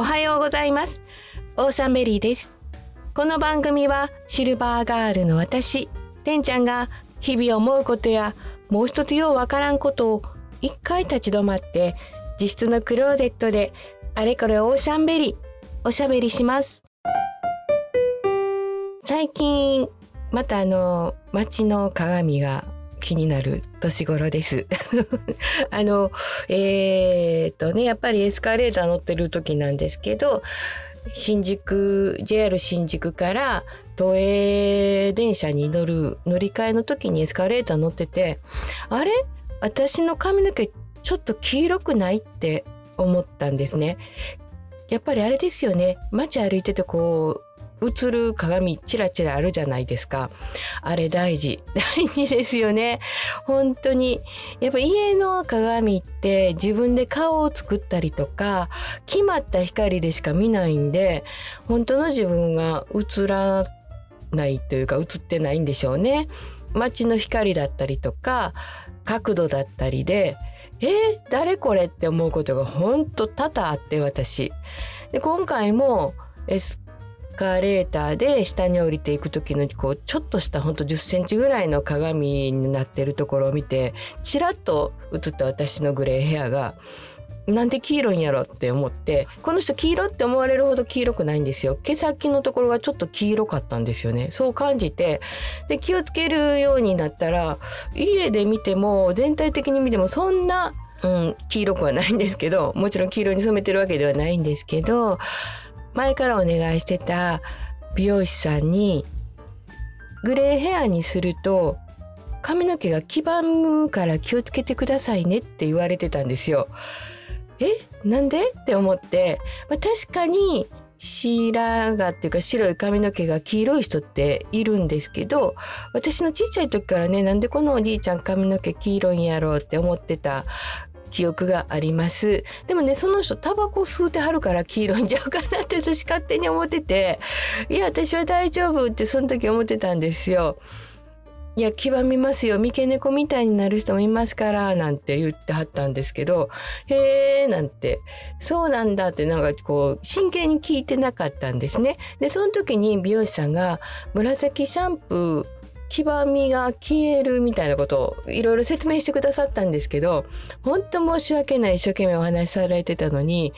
おはようございます。オーシャンベリーです。この番組はシルバーガールの私てんちゃんが日々思うことやもう一つようわからんことを一回立ち止まって自室のクローゼットであれこれオーシャンベリーおしゃべりします。最近またあの街の鏡が気になる年頃です。あのえー、っとねやっぱりエスカレーター乗ってる時なんですけど新宿 JR 新宿から都営電車に乗る乗り換えの時にエスカレーター乗っててあれ？私の髪の毛ちょっと黄色くないって思ったんですね。やっぱりあれですよね。街歩いててこう映る鏡チラチラあるじゃないですか。あれ大事。大事ですよね。本当に。やっぱ家の鏡って自分で顔を作ったりとか、決まった光でしか見ないんで、本当の自分が映らないというか映ってないんでしょうね。街の光だったりとか、角度だったりで、えー、誰これって思うことが本当多々あって私。で今回もエスカレーターで下に降りていく時のこうちょっとしたほんと10センチぐらいの鏡になってるところを見てちらっと映った私のグレーヘアがなんで黄色いんやろって思ってこの人黄色って思われるほど黄色くないんですよ。毛先のところがちょっと黄色かったんですよね。そう感じてで気をつけるようになったら家で見ても全体的に見てもそんな、うん、黄色くはないんですけどもちろん黄色に染めてるわけではないんですけど前からお願いしてた美容師さんにグレーヘアにすると髪の毛が黄ばむから気をつけてくださいねって言われてたんですよ。え？なんで？って思って、まあ、確かに白髪っていうか白い髪の毛が黄色い人っているんですけど私のちっちゃい時からねなんでこのおじいちゃん髪の毛黄色いんやろうって思ってた記憶があります。でもねその人タバコ吸うてはるから黄色いんちゃうかなって 私勝手に思ってて。いや私は大丈夫ってその時思ってたんですよ。いや黄ばみますよ。三毛猫みたいになる人もいますからなんて言ってはったんですけど。へえなんて。そうなんだってなんかこう真剣に聞いてなかったんですね。でその時に美容師さんが紫シャンプー黄ばみが消えるみたいなことをいろいろ説明してくださったんですけど本当申し訳ない一生懸命お話しされてたのに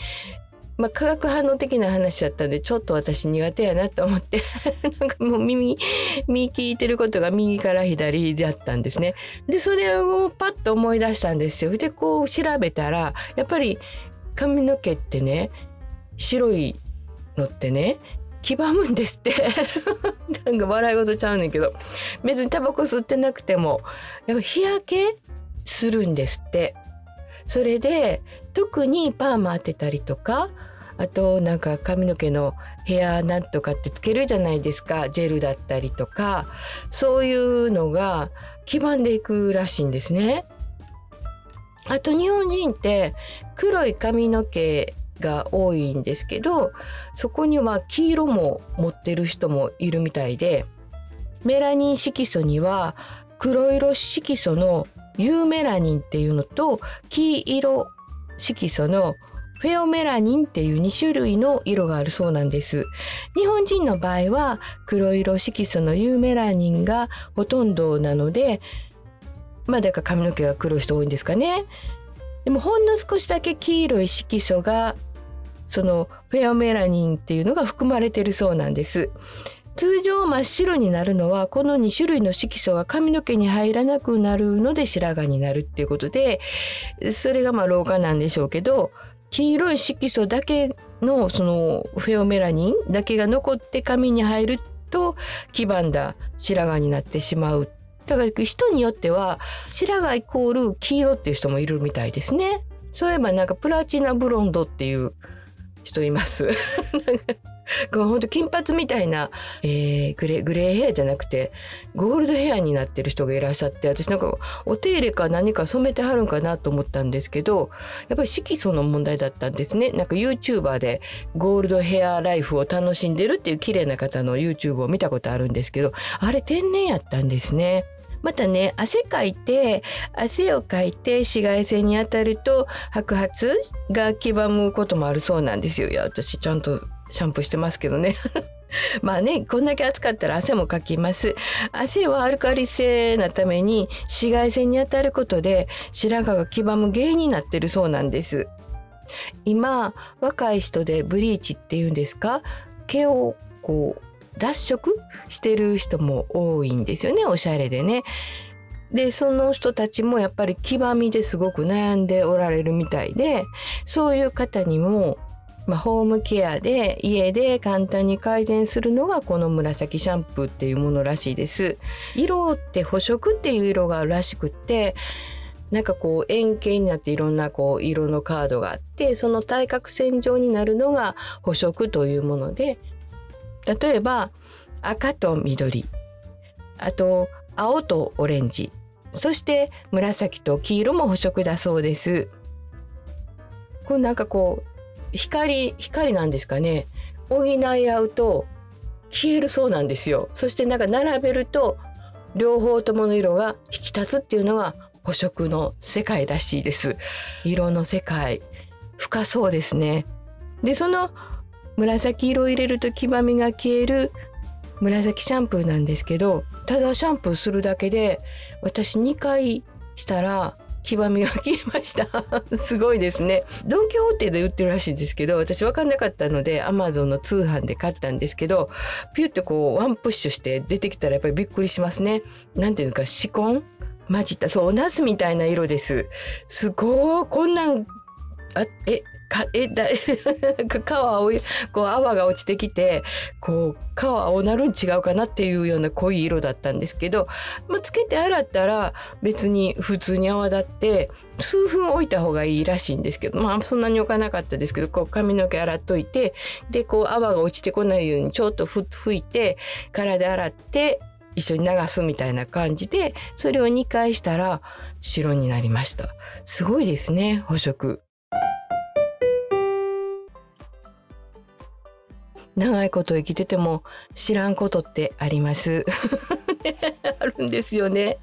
まあ、化学反応的な話だったんでちょっと私苦手やなと思って なんかもう耳耳聞いてることが右から左だったんですね。でそれをパッと思い出したんですよ。でこう調べたらやっぱり髪の毛ってね白いのってね黄ばむんですって。なんか笑い事ちゃうねんけど。別にタバコ吸ってなくてもやっぱ日焼けするんですって。それで特にパーマ当てたりとかあとなんか髪の毛のヘアなんとかってつけるじゃないですか。ジェルだったりとか。そういうのが黄ばんでいくらしいんですね。あと日本人って黒い髪の毛が多いんですけどそこには黄色も持ってる人もいるみたいでメラニン色素には黒色色素のユーメラニンっていうのと黄色色素のフェオメラニンっていう2種類の色があるそうなんです。日本人の場合は黒色色素のユーメラニンがほとんどなのでまあだから髪の毛が黒い人多いんですかね。でもほんの少しだけ黄色い色素がそのフェアメラニンっていうのが含まれてるそうなんです。通常真っ白になるのはこの2種類の色素が髪の毛に入らなくなるので白髪になるっていうことでそれがまあ老化なんでしょうけど黄色い色素だけのそのフェオメラニンだけが残って髪に入ると黄ばんだ白髪になってしまうだから人によっては白髪イコール黄色っていう人もいるみたいですねそういえばなんかプラチナブロンドっていう人います。ほんと金髪みたいな、えー、グレグレーヘアじゃなくてゴールドヘアになってる人がいらっしゃって私なんかお手入れか何か染めてはるんかなと思ったんですけどやっぱり色素の問題だったんですねなんか YouTuber でゴールドヘアライフを楽しんでるっていう綺麗な方の YouTube を見たことあるんですけどあれ天然やったんですね。またね汗かいて汗をかいて紫外線に当たると白髪が黄ばむこともあるそうなんですよ。いや私ちゃんとシャンプーしてますけどね。まあねこんだけ暑かったら汗もかきます。汗はアルカリ性なために紫外線に当たることで白髪が黄ばむ原因になってるそうなんです。今若い人でブリーチっていうんですか？毛をこう脱色してる人も多いんですよねおしゃれでね。でその人たちもやっぱり黄ばみですごく悩んでおられるみたいでそういう方にも、まあ、ホームケアで家で簡単に改善するのがこの紫シャンプーっていうものらしいです。色って補色っていう色があるらしくってなんかこう円形になっていろんなこう色のカードがあってその対角線上になるのが補色というもので例えば赤と緑。あと青とオレンジ。そして紫と黄色も補色だそうです。これなんかこう光光なんですかね。補い合うと消えるそうなんですよ。そしてなんか並べると両方ともの色が引き立つっていうのが補色の世界らしいです。色の世界深そうですね。でその紫色を入れると黄ばみが消える紫シャンプーなんですけどただシャンプーするだけで私2回したら黄ばみが消えました。すごいですね。ドン・キホーテで売ってるらしいんですけど私分かんなかったのでアマゾンの通販で買ったんですけどピュッてこうワンプッシュして出てきたらやっぱりびっくりしますね。なんていうんですか紫根混じったそうおナスみたいな色です。すごいこんなんあえかえだ皮青いこう泡が落ちてきてこう皮青なるん違うかなっていうような濃い色だったんですけど、まあ、つけて洗ったら別に普通に泡立って数分置いた方がいいらしいんですけどまあそんなに置かなかったですけどこう髪の毛洗っといてでこう泡が落ちてこないようにちょっと拭いて体洗って一緒に流すみたいな感じでそれを2回したら白になりました。すごいですね補色長いこと生きてても知らんことってあります。あるんですよね。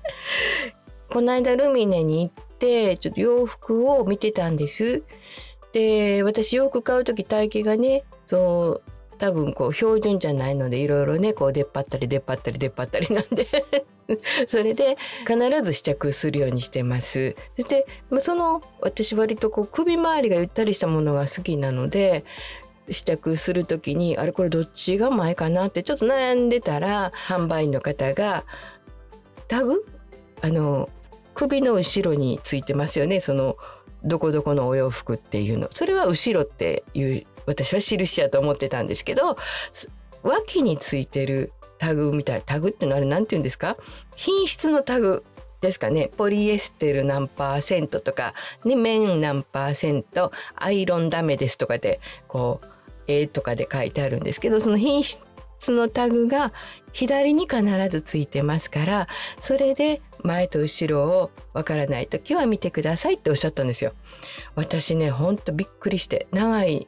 この間ルミネに行ってちょっと洋服を見てたんです。で私洋服買う時体型がねそう多分こう標準じゃないのでいろいろねこう出っ張ったり出っ張ったり出っ張ったりなんで。それで必ず試着するようにしてます。そしてその私割とこう首周りがゆったりしたものが好きなので試着する時にあれこれどっちが前かなってちょっと悩んでたら販売員の方がタグ？あの首の後ろについてますよね。そのどこどこのお洋服っていうの。それは後ろっていう私は印やと思ってたんですけど脇についてるタグみたいタグってのあれ何て言うんですか？品質のタグですかね。ポリエステル何パーセントとか、ね、綿何パーセントアイロンダメですとかでこう絵とかで書いてあるんですけどその品質のタグが左に必ずついてますからそれで前と後ろをわからない時は見てくださいっておっしゃったんですよ。私ねほんとびっくりして長い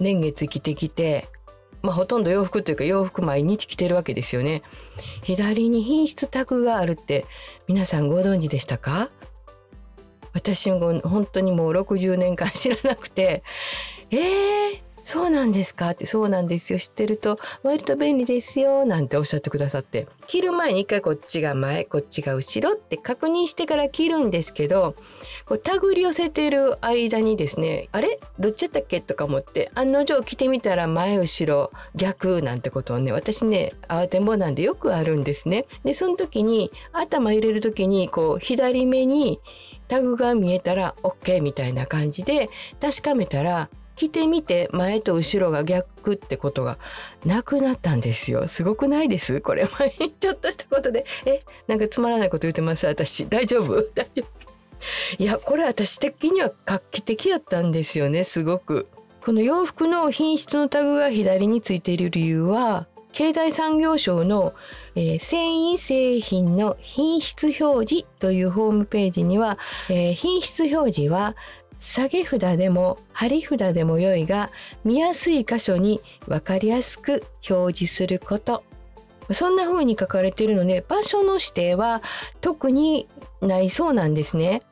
年月生きてきて、まあ、ほとんど洋服というか洋服毎日着てるわけですよね。左に品質タグがあるって皆さんご存知でしたか？私も本当にもう60年間知らなくてえー、そうなんですかってそうなんですよ知ってると割と便利ですよなんておっしゃってくださって着る前に一回こっちが前こっちが後ろって確認してから着るんですけどこう手繰り寄せてる間にですねあれ？どっちやったっけ？とか思って案の定着てみたら前後ろ逆なんてことをね私ね慌てんぼなんでよくあるんですね。でその時に頭入れる時にこう左目にタグが見えたら OK みたいな感じで確かめたら着てみて前と後ろが逆ってことがなくなったんですよ。すごくないです？これちょっとしたことで。え？なんかつまらないこと言ってます？私。大丈夫？大丈夫？いやこれ私的には画期的やったんですよね。すごく。この洋服の品質のタグが左についている理由は経済産業省の、えー、繊維製品の品質表示というホームページには、えー、品質表示は下げ札でも貼り札でも良いが見やすい箇所に分かりやすく表示することそんな風に書かれているので場所の指定は特にないそうなんですね。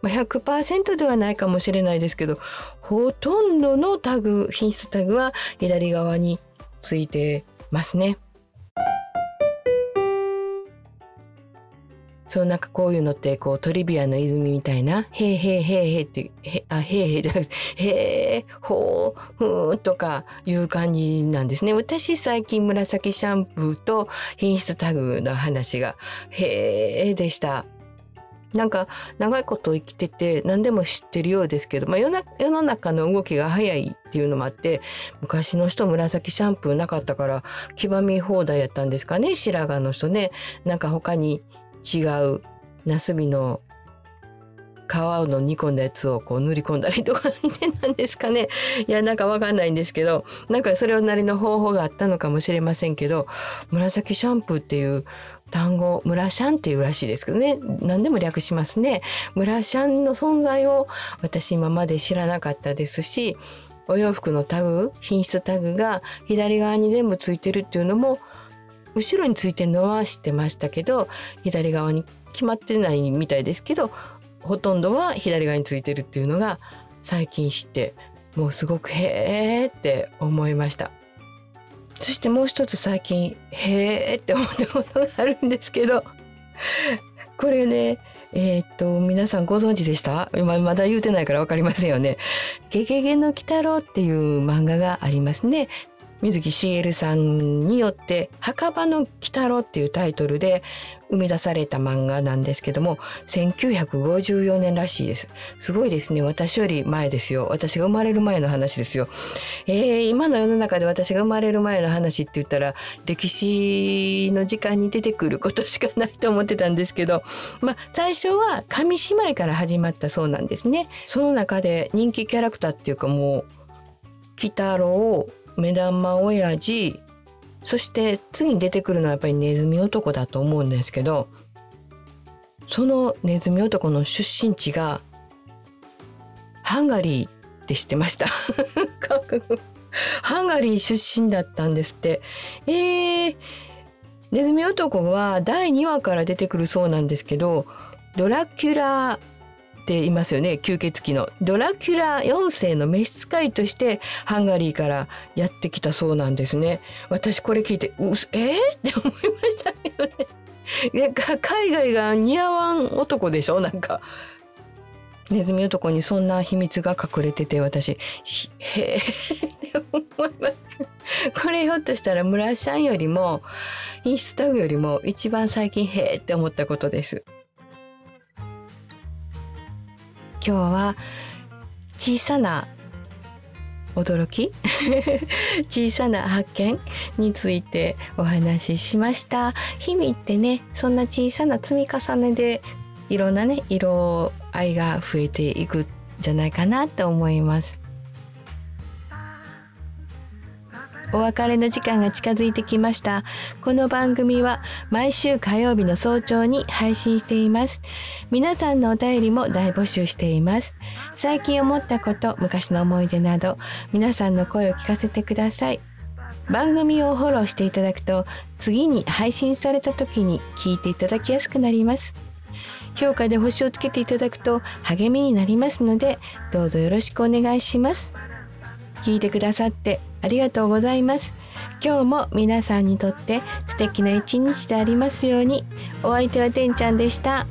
まあ、100%ではないかもしれないですけどほとんどのタグ品質タグは左側についてますね。そうなんかこういうのってこうトリビアの泉みたいな「へーへーへーへー」ってへあ「へーへー」じゃなくて「へーほーふー」とかいう感じなんですね。私最近紫シャンプーと品質タグの話が「へー」でした。なんか長いこと生きてて何でも知ってるようですけど、まあ、世の中の動きが早いっていうのもあって昔の人紫シャンプーなかったから黄ばみ放題やったんですかね白髪の人ねなんか他に違う。ナスビの皮の煮込んだやつをこう塗り込んだりとかてなんですかね。いやなんかわかんないんですけどなんかそれなりの方法があったのかもしれませんけど紫シャンプーっていう単語村シャンっていうらしいですけどね。何でも略しますね。村シャンの存在を私今まで知らなかったですしお洋服のタグ品質タグが左側に全部ついてるっていうのも後ろについてるのは知ってましたけど左側に決まってないみたいですけどほとんどは左側についてるっていうのが最近知ってもうすごくへーって思いました。そしてもう一つ最近へーって思ったことがあるんですけどこれねえー、っと皆さんご存知でした？今まだ言うてないから分かりませんよね。ゲゲゲの鬼太郎っていう漫画がありますね。水木しげるさんによって「墓場の鬼太郎」っていうタイトルで生み出された漫画なんですけども1954年らしいです。すごいですね。私より前ですよ。私が生まれる前の話ですよ。えー、今の世の中で私が生まれる前の話って言ったら歴史の時間に出てくることしかないと思ってたんですけどまあ最初は紙芝居から始まったそうなんですね。その中で人気キャラクターっていうかもう鬼太郎目玉親父。そして次に出てくるのはやっぱりネズミ男だと思うんですけどそのネズミ男の出身地がハンガリーって知ってました。ハンガリー出身だったんですって。えー、ネズミ男は第2話から出てくるそうなんですけどドラキュラていますよね。吸血鬼の。ドラキュラ4世の召使いとしてハンガリーからやってきたそうなんですね。私これ聞いてうえー、って思いましたけどね。海外が似合わん男でしょ？なんか。ネズミ男にそんな秘密が隠れてて私。へえって思います。これひょっとしたら村シャンよりもインスタグよりも一番最近へえって思ったことです。今日は小さな驚き 小さな発見についてお話ししました。日々ってねそんな小さな積み重ねでいろんなね色合いが増えていくんじゃないかなと思います。お別れの時間が近づいてきました。この番組は毎週火曜日の早朝に配信しています。皆さんのお便りも大募集しています。最近思ったこと、昔の思い出など、皆さんの声を聞かせてください。番組をフォローしていただくと、次に配信された時に聞いていただきやすくなります。評価で星をつけていただくと励みになりますので、どうぞよろしくお願いします。聞いてくださってありがとうございます。今日も皆さんにとって素敵な一日でありますように。お相手はてんちゃんでした。